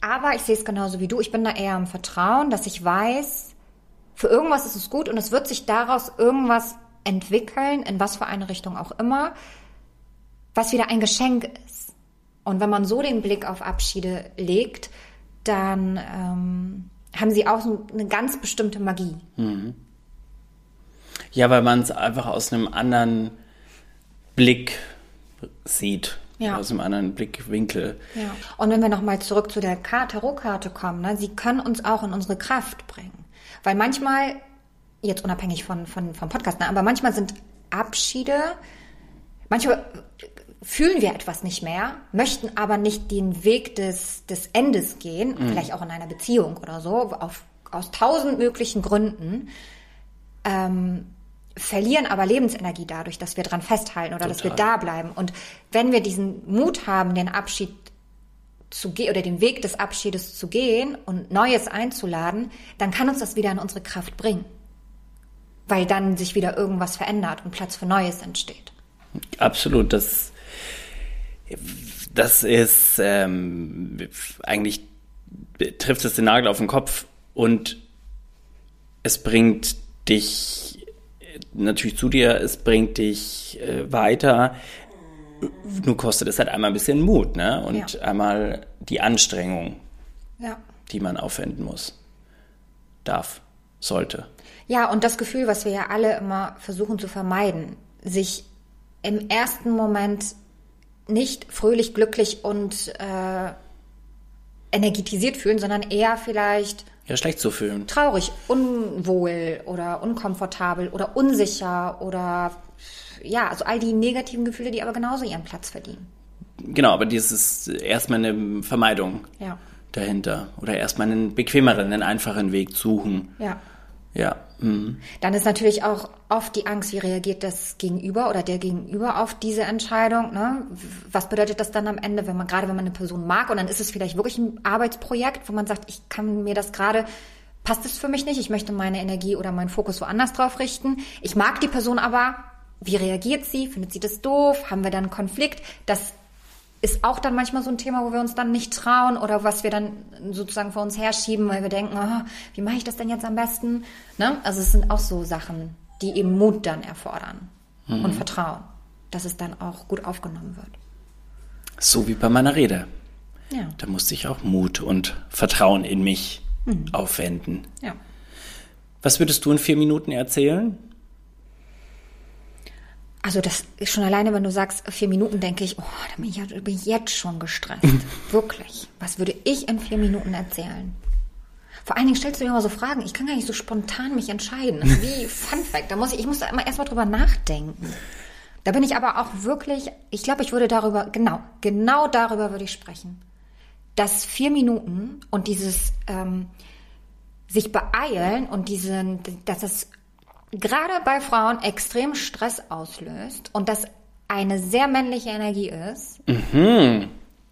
Aber ich sehe es genauso wie du. Ich bin da eher im Vertrauen, dass ich weiß, für irgendwas ist es gut und es wird sich daraus irgendwas entwickeln, in was für eine Richtung auch immer, was wieder ein Geschenk ist. Und wenn man so den Blick auf Abschiede legt, dann ähm, haben sie auch so eine ganz bestimmte Magie. Mhm. Ja, weil man es einfach aus einem anderen Blick sieht. Ja. Aus einem anderen Blickwinkel. Ja. Und wenn wir nochmal zurück zu der Tarotkarte kommen, ne, sie können uns auch in unsere Kraft bringen. Weil manchmal, jetzt unabhängig von, von, vom Podcast, ne, aber manchmal sind Abschiede, manchmal fühlen wir etwas nicht mehr, möchten aber nicht den Weg des, des Endes gehen, mhm. vielleicht auch in einer Beziehung oder so, auf, aus tausend möglichen Gründen. Ähm, verlieren aber Lebensenergie dadurch, dass wir dran festhalten oder Total. dass wir da bleiben. Und wenn wir diesen Mut haben, den Abschied zu gehen oder den Weg des Abschiedes zu gehen und Neues einzuladen, dann kann uns das wieder in unsere Kraft bringen. weil dann sich wieder irgendwas verändert und Platz für Neues entsteht. Absolut, das, das ist ähm, eigentlich trifft es den Nagel auf den Kopf und es bringt dich natürlich zu dir, es bringt dich äh, weiter. Nur kostet es halt einmal ein bisschen Mut, ne? Und ja. einmal die Anstrengung, ja. die man aufwenden muss, darf, sollte. Ja, und das Gefühl, was wir ja alle immer versuchen zu vermeiden, sich im ersten Moment nicht fröhlich, glücklich und äh, energetisiert fühlen, sondern eher vielleicht ja, schlecht zu fühlen. Traurig, unwohl oder unkomfortabel oder unsicher oder ja, also all die negativen Gefühle, die aber genauso ihren Platz verdienen. Genau, aber dieses erstmal eine Vermeidung ja. dahinter oder erstmal einen bequemeren, einen einfachen Weg suchen. Ja. Ja. Mhm. Dann ist natürlich auch oft die Angst, wie reagiert das Gegenüber oder der Gegenüber auf diese Entscheidung. Ne? Was bedeutet das dann am Ende, wenn man gerade wenn man eine Person mag und dann ist es vielleicht wirklich ein Arbeitsprojekt, wo man sagt, ich kann mir das gerade passt es für mich nicht, ich möchte meine Energie oder meinen Fokus woanders drauf richten. Ich mag die Person aber, wie reagiert sie? Findet sie das doof? Haben wir dann einen Konflikt? Das ist auch dann manchmal so ein Thema, wo wir uns dann nicht trauen oder was wir dann sozusagen vor uns herschieben, weil wir denken, oh, wie mache ich das denn jetzt am besten? Ne? Also es sind auch so Sachen, die eben Mut dann erfordern mhm. und Vertrauen, dass es dann auch gut aufgenommen wird. So wie bei meiner Rede. Ja. Da musste ich auch Mut und Vertrauen in mich mhm. aufwenden. Ja. Was würdest du in vier Minuten erzählen? Also das ist schon alleine, wenn du sagst vier Minuten, denke ich, oh, da bin ich, bin ich jetzt schon gestresst. [laughs] Wirklich. Was würde ich in vier Minuten erzählen? Vor allen Dingen stellst du mir immer so Fragen. Ich kann gar nicht so spontan mich entscheiden. [laughs] Wie Fun Fact. Da muss ich, ich muss da immer erstmal drüber nachdenken. Da bin ich aber auch wirklich, ich glaube, ich würde darüber, genau, genau darüber würde ich sprechen. Dass vier Minuten und dieses ähm, sich beeilen und diesen, dass es gerade bei Frauen extrem Stress auslöst und das eine sehr männliche Energie ist. Mhm.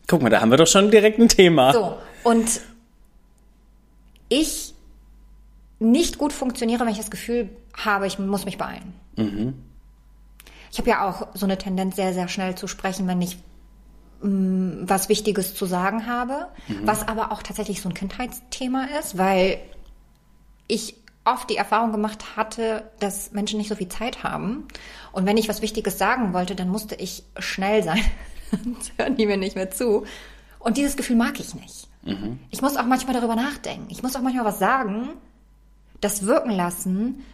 Guck mal, da haben wir doch schon direkt ein Thema. So, und ich nicht gut funktioniere, wenn ich das Gefühl habe, ich muss mich beeilen. Mhm. Ich habe ja auch so eine Tendenz, sehr, sehr schnell zu sprechen, wenn ich mh, mm, was Wichtiges zu sagen habe, mhm. was aber auch tatsächlich so ein Kindheitsthema ist, weil ich oft die Erfahrung gemacht hatte, dass Menschen nicht so viel Zeit haben. Und wenn ich was Wichtiges sagen wollte, dann musste ich schnell sein. [laughs] Sonst hören die mir nicht mehr zu. Und dieses Gefühl mag ich nicht. Mhm. Ich muss auch manchmal darüber nachdenken. Ich muss auch manchmal was sagen, das wirken lassen,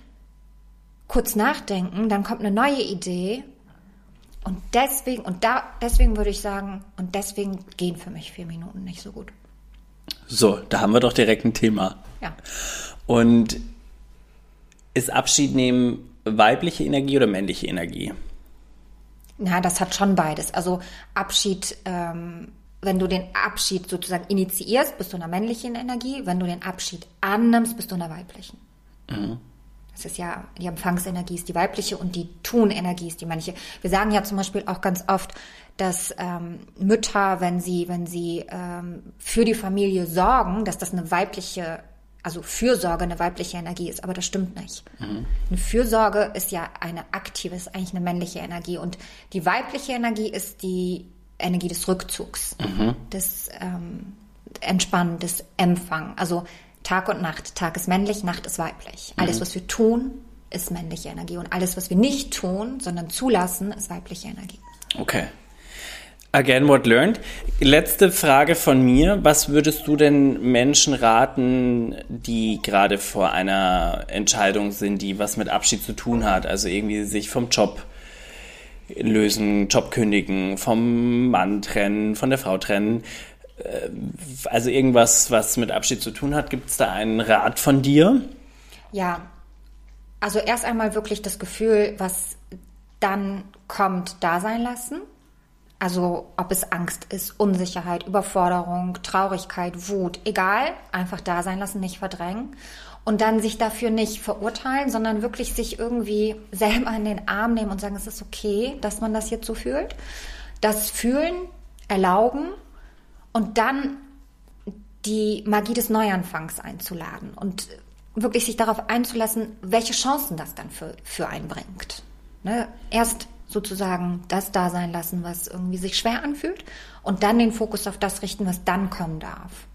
kurz nachdenken, dann kommt eine neue Idee. Und deswegen, und da, deswegen würde ich sagen, und deswegen gehen für mich vier Minuten nicht so gut. So, da haben wir doch direkt ein Thema. Ja. Und ist Abschied nehmen weibliche Energie oder männliche Energie? Na, das hat schon beides. Also Abschied, ähm, wenn du den Abschied sozusagen initiierst, bist du in der männlichen Energie. Wenn du den Abschied annimmst, bist du in der weiblichen. Mhm. Das ist ja, die Empfangsenergie ist die weibliche und die Tunenergie ist die männliche. Wir sagen ja zum Beispiel auch ganz oft, dass ähm, Mütter, wenn sie, wenn sie ähm, für die Familie sorgen, dass das eine weibliche also Fürsorge eine weibliche Energie ist, aber das stimmt nicht. Mhm. Eine Fürsorge ist ja eine aktive, ist eigentlich eine männliche Energie und die weibliche Energie ist die Energie des Rückzugs, mhm. des ähm, Entspannen, des Empfang. Also Tag und Nacht. Tag ist männlich, Nacht ist weiblich. Mhm. Alles, was wir tun, ist männliche Energie und alles, was wir nicht tun, sondern zulassen, ist weibliche Energie. Okay. Again, what learned. Letzte Frage von mir. Was würdest du denn Menschen raten, die gerade vor einer Entscheidung sind, die was mit Abschied zu tun hat? Also irgendwie sich vom Job lösen, Job kündigen, vom Mann trennen, von der Frau trennen. Äh, also irgendwas, was mit Abschied zu tun hat. Gibt es da einen Rat von dir? Ja, also erst einmal wirklich das Gefühl, was dann kommt, da sein lassen also ob es Angst ist, Unsicherheit, Überforderung, Traurigkeit, Wut, egal, einfach da sein lassen, nicht verdrängen. Und dann sich dafür nicht verurteilen, sondern wirklich sich irgendwie selber in den Arm nehmen und sagen, es ist okay, dass man das jetzt so fühlt. Das Fühlen, erlauben und dann die Magie des Neuanfangs einzuladen und wirklich sich darauf einzulassen, welche Chancen das dann für, für einen bringt. Ne? Erst sozusagen das da sein lassen, was irgendwie sich schwer anfühlt und dann den Fokus auf das richten, was dann kommen darf.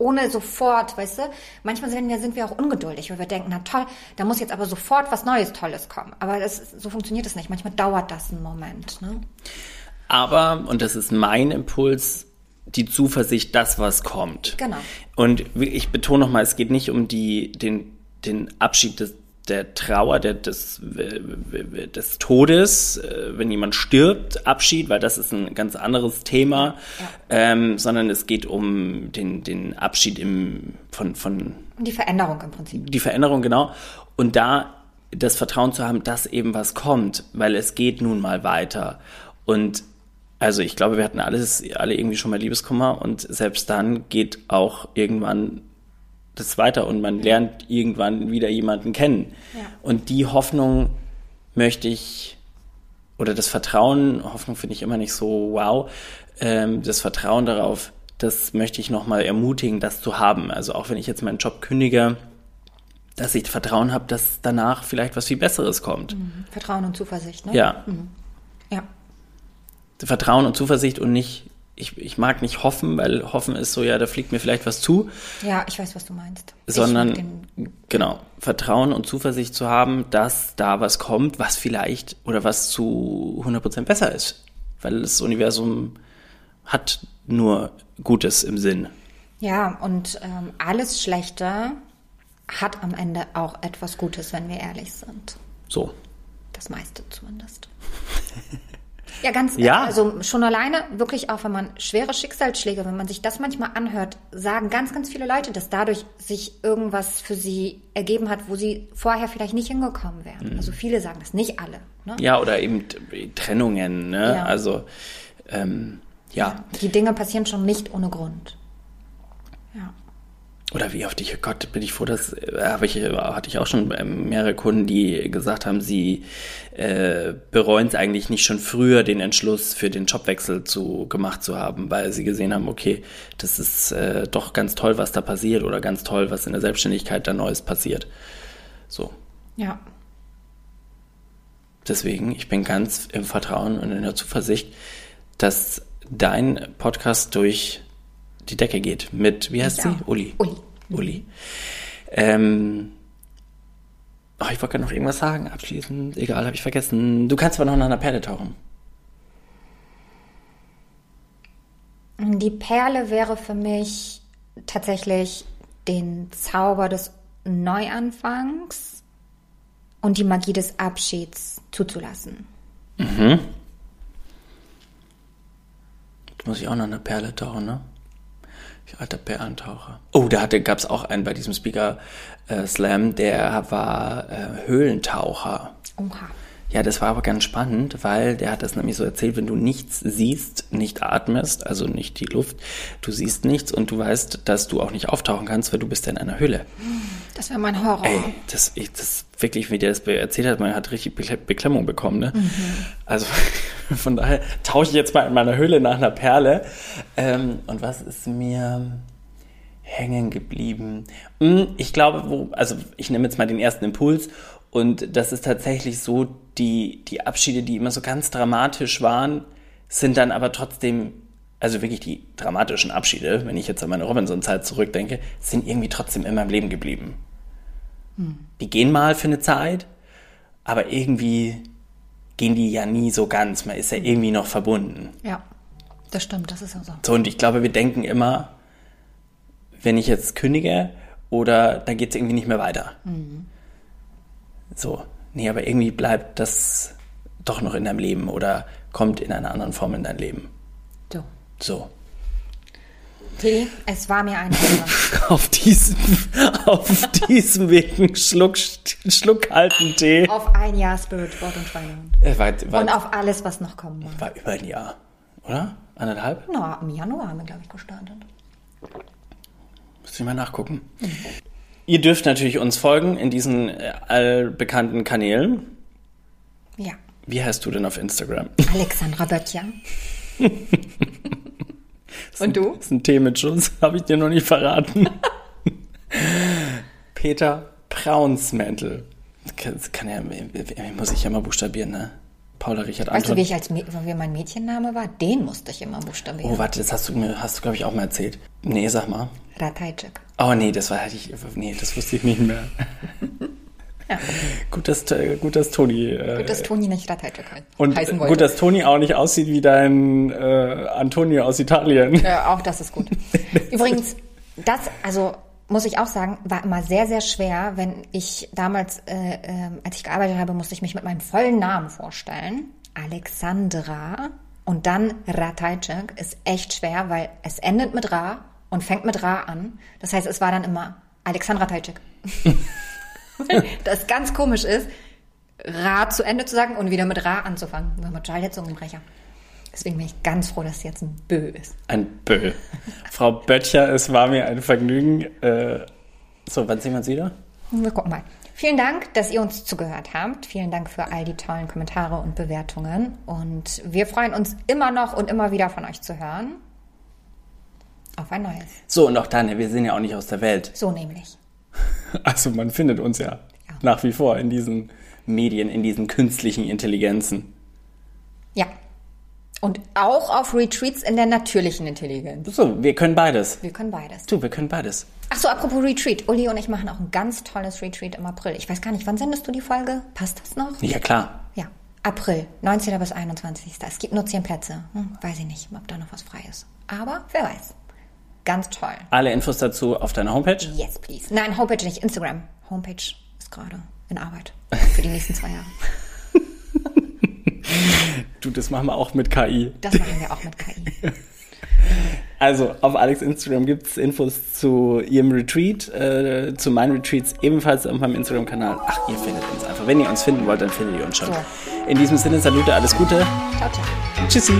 Ohne sofort, weißt du, manchmal sind wir, sind wir auch ungeduldig, weil wir denken, na toll, da muss jetzt aber sofort was Neues, Tolles kommen. Aber das, so funktioniert es nicht. Manchmal dauert das einen Moment. Ne? Aber, und das ist mein Impuls, die Zuversicht, das, was kommt. Genau. Und ich betone nochmal, es geht nicht um die, den, den Abschied des, der Trauer, der, des, des Todes, äh, wenn jemand stirbt, Abschied, weil das ist ein ganz anderes Thema, ja. ähm, sondern es geht um den, den Abschied im, von, von. Die Veränderung im Prinzip. Die Veränderung, genau. Und da das Vertrauen zu haben, dass eben was kommt, weil es geht nun mal weiter. Und also ich glaube, wir hatten alles, alle irgendwie schon mal Liebeskummer und selbst dann geht auch irgendwann das weiter und man lernt irgendwann wieder jemanden kennen. Ja. Und die Hoffnung möchte ich, oder das Vertrauen, Hoffnung finde ich immer nicht so wow, ähm, das Vertrauen darauf, das möchte ich nochmal ermutigen, das zu haben. Also auch wenn ich jetzt meinen Job kündige, dass ich Vertrauen habe, dass danach vielleicht was viel Besseres kommt. Mhm. Vertrauen und Zuversicht, ne? Ja. Mhm. Ja. Vertrauen und Zuversicht und nicht, ich, ich mag nicht hoffen, weil hoffen ist so, ja, da fliegt mir vielleicht was zu. Ja, ich weiß, was du meinst. Sondern, genau, Vertrauen und Zuversicht zu haben, dass da was kommt, was vielleicht oder was zu 100% besser ist. Weil das Universum hat nur Gutes im Sinn. Ja, und ähm, alles Schlechte hat am Ende auch etwas Gutes, wenn wir ehrlich sind. So. Das meiste zumindest. [laughs] Ja, ganz, ja. also schon alleine, wirklich auch wenn man schwere Schicksalsschläge, wenn man sich das manchmal anhört, sagen ganz, ganz viele Leute, dass dadurch sich irgendwas für sie ergeben hat, wo sie vorher vielleicht nicht hingekommen wären. Mhm. Also viele sagen das, nicht alle. Ne? Ja, oder eben Trennungen, ne? Ja. Also, ähm, ja. ja. Die Dinge passieren schon nicht ohne Grund. Oder wie oft ich, Gott, bin ich froh, dass äh, habe ich, hatte ich auch schon ähm, mehrere Kunden, die gesagt haben, sie äh, bereuen es eigentlich nicht schon früher, den Entschluss für den Jobwechsel zu gemacht zu haben, weil sie gesehen haben, okay, das ist äh, doch ganz toll, was da passiert oder ganz toll, was in der Selbstständigkeit da Neues passiert. So. Ja. Deswegen, ich bin ganz im Vertrauen und in der Zuversicht, dass dein Podcast durch die Decke geht. Mit, wie heißt sie? Uli. Uli. Uli. Ähm, oh, ich wollte noch irgendwas sagen, abschließend. Egal, habe ich vergessen. Du kannst aber noch nach einer Perle tauchen. Die Perle wäre für mich tatsächlich den Zauber des Neuanfangs und die Magie des Abschieds zuzulassen. Mhm. Jetzt muss ich auch noch eine Perle tauchen, ne? Alter Bärentaucher. Oh, da gab es auch einen bei diesem Speaker äh, Slam, der war äh, Höhlentaucher. Oha. Ja, das war aber ganz spannend, weil der hat das nämlich so erzählt, wenn du nichts siehst, nicht atmest, also nicht die Luft, du siehst nichts und du weißt, dass du auch nicht auftauchen kannst, weil du bist ja in einer Hülle. Das wäre mein Horror. Ey, das, ich, das wirklich, wie der das erzählt hat, man hat richtig Beklemmung bekommen, ne? Mhm. Also [laughs] von daher tauche ich jetzt mal in meiner Höhle nach einer Perle. Ähm, und was ist mir hängen geblieben? Hm, ich glaube, wo, also ich nehme jetzt mal den ersten Impuls und das ist tatsächlich so, die, die Abschiede, die immer so ganz dramatisch waren, sind dann aber trotzdem, also wirklich die dramatischen Abschiede, wenn ich jetzt an meine Robinson-Zeit zurückdenke, sind irgendwie trotzdem in meinem Leben geblieben. Hm. Die gehen mal für eine Zeit, aber irgendwie gehen die ja nie so ganz. Man ist ja irgendwie noch verbunden. Ja, das stimmt, das ist ja so. So, und ich glaube, wir denken immer, wenn ich jetzt kündige oder dann geht es irgendwie nicht mehr weiter. Mhm. So, nee, aber irgendwie bleibt das doch noch in deinem Leben oder kommt in einer anderen Form in dein Leben. So. So. Tee, es war mir Ehre. [laughs] auf diesem, auf diesem Weg einen Schluck, Schluck kalten Tee. Auf ein Jahr Spirit Sport und Schweinehund. Äh, und auf alles, was noch kommen wird. War über ein Jahr, oder? Anderthalb? Na, im Januar haben wir, glaube ich, gestartet. Muss ich mal nachgucken. Mhm. Ihr dürft natürlich uns folgen in diesen äh, allbekannten Kanälen. Ja. Wie heißt du denn auf Instagram? Alexandra Böttcher. [laughs] Und du? Das ist ein Tee mit Schuss, [laughs] habe ich dir noch nicht verraten. [laughs] Peter Braunsmäntel. Das kann ja, muss ich ja mal buchstabieren, ne? Paula Richard Weißt du, Anton. wie, ich als, wie mein Mädchenname war? Den musste ich immer buchstabieren. oh, warte, das hast du mir, hast du, glaube ich, auch mal erzählt. Nee, sag mal. Ratajczyk. Oh nee, das war ich, nee, das wusste ich nicht mehr. gut, dass, äh, gut, dass Toni. Äh, Gut, dass Toni nicht Ratajczyk und heißen äh, wollte. gut, dass Toni auch nicht aussieht wie dein äh, Antonio aus Italien. Ja, auch das ist gut. [laughs] Übrigens, das, also muss ich auch sagen, war immer sehr, sehr schwer, wenn ich damals, äh, ähm, als ich gearbeitet habe, musste ich mich mit meinem vollen Namen vorstellen. Alexandra und dann Ratajczyk ist echt schwer, weil es endet mit Ra und fängt mit Ra an. Das heißt, es war dann immer Alexandra Ratajczyk. das [laughs] ganz komisch ist, Ra zu Ende zu sagen und wieder mit Ra anzufangen. Man total der Zungenbrecher. Deswegen bin ich ganz froh, dass es jetzt ein Bö ist. Ein Bö. Frau Böttcher, es war mir ein Vergnügen. Äh, so, wann sehen wir uns wieder? Wir gucken mal. Vielen Dank, dass ihr uns zugehört habt. Vielen Dank für all die tollen Kommentare und Bewertungen. Und wir freuen uns immer noch und immer wieder von euch zu hören. Auf ein neues. So, und auch dann, wir sind ja auch nicht aus der Welt. So nämlich. [laughs] Also man findet uns ja, nach wie vor in diesen Medien, in diesen künstlichen Intelligenzen. Ja. Und auch auf Retreats in der natürlichen Intelligenz. So, wir können beides. Wir können beides. Du, wir können beides. Ach so, apropos Retreat. Uli und ich machen auch ein ganz tolles Retreat im April. Ich weiß gar nicht, wann sendest du die Folge? Passt das noch? Ja, klar. Ja, April, 19. bis 21. Es gibt nur 10 Plätze. Hm, weiß ich nicht, ob da noch was frei ist. Aber wer weiß. Ganz toll. Alle Infos dazu auf deiner Homepage. Yes, please. Nein, Homepage nicht, Instagram. Homepage ist gerade in Arbeit. [laughs] Für die nächsten zwei Jahre. Du, das machen wir auch mit KI. Das machen wir auch mit KI. [laughs] Also auf Alex Instagram gibt es Infos zu ihrem Retreat, äh, zu meinen Retreats ebenfalls auf meinem Instagram-Kanal. Ach, ihr findet uns einfach. Wenn ihr uns finden wollt, dann findet ihr uns schon. So. In diesem Sinne, Salute, alles Gute. Ciao, ciao. Tschüssi.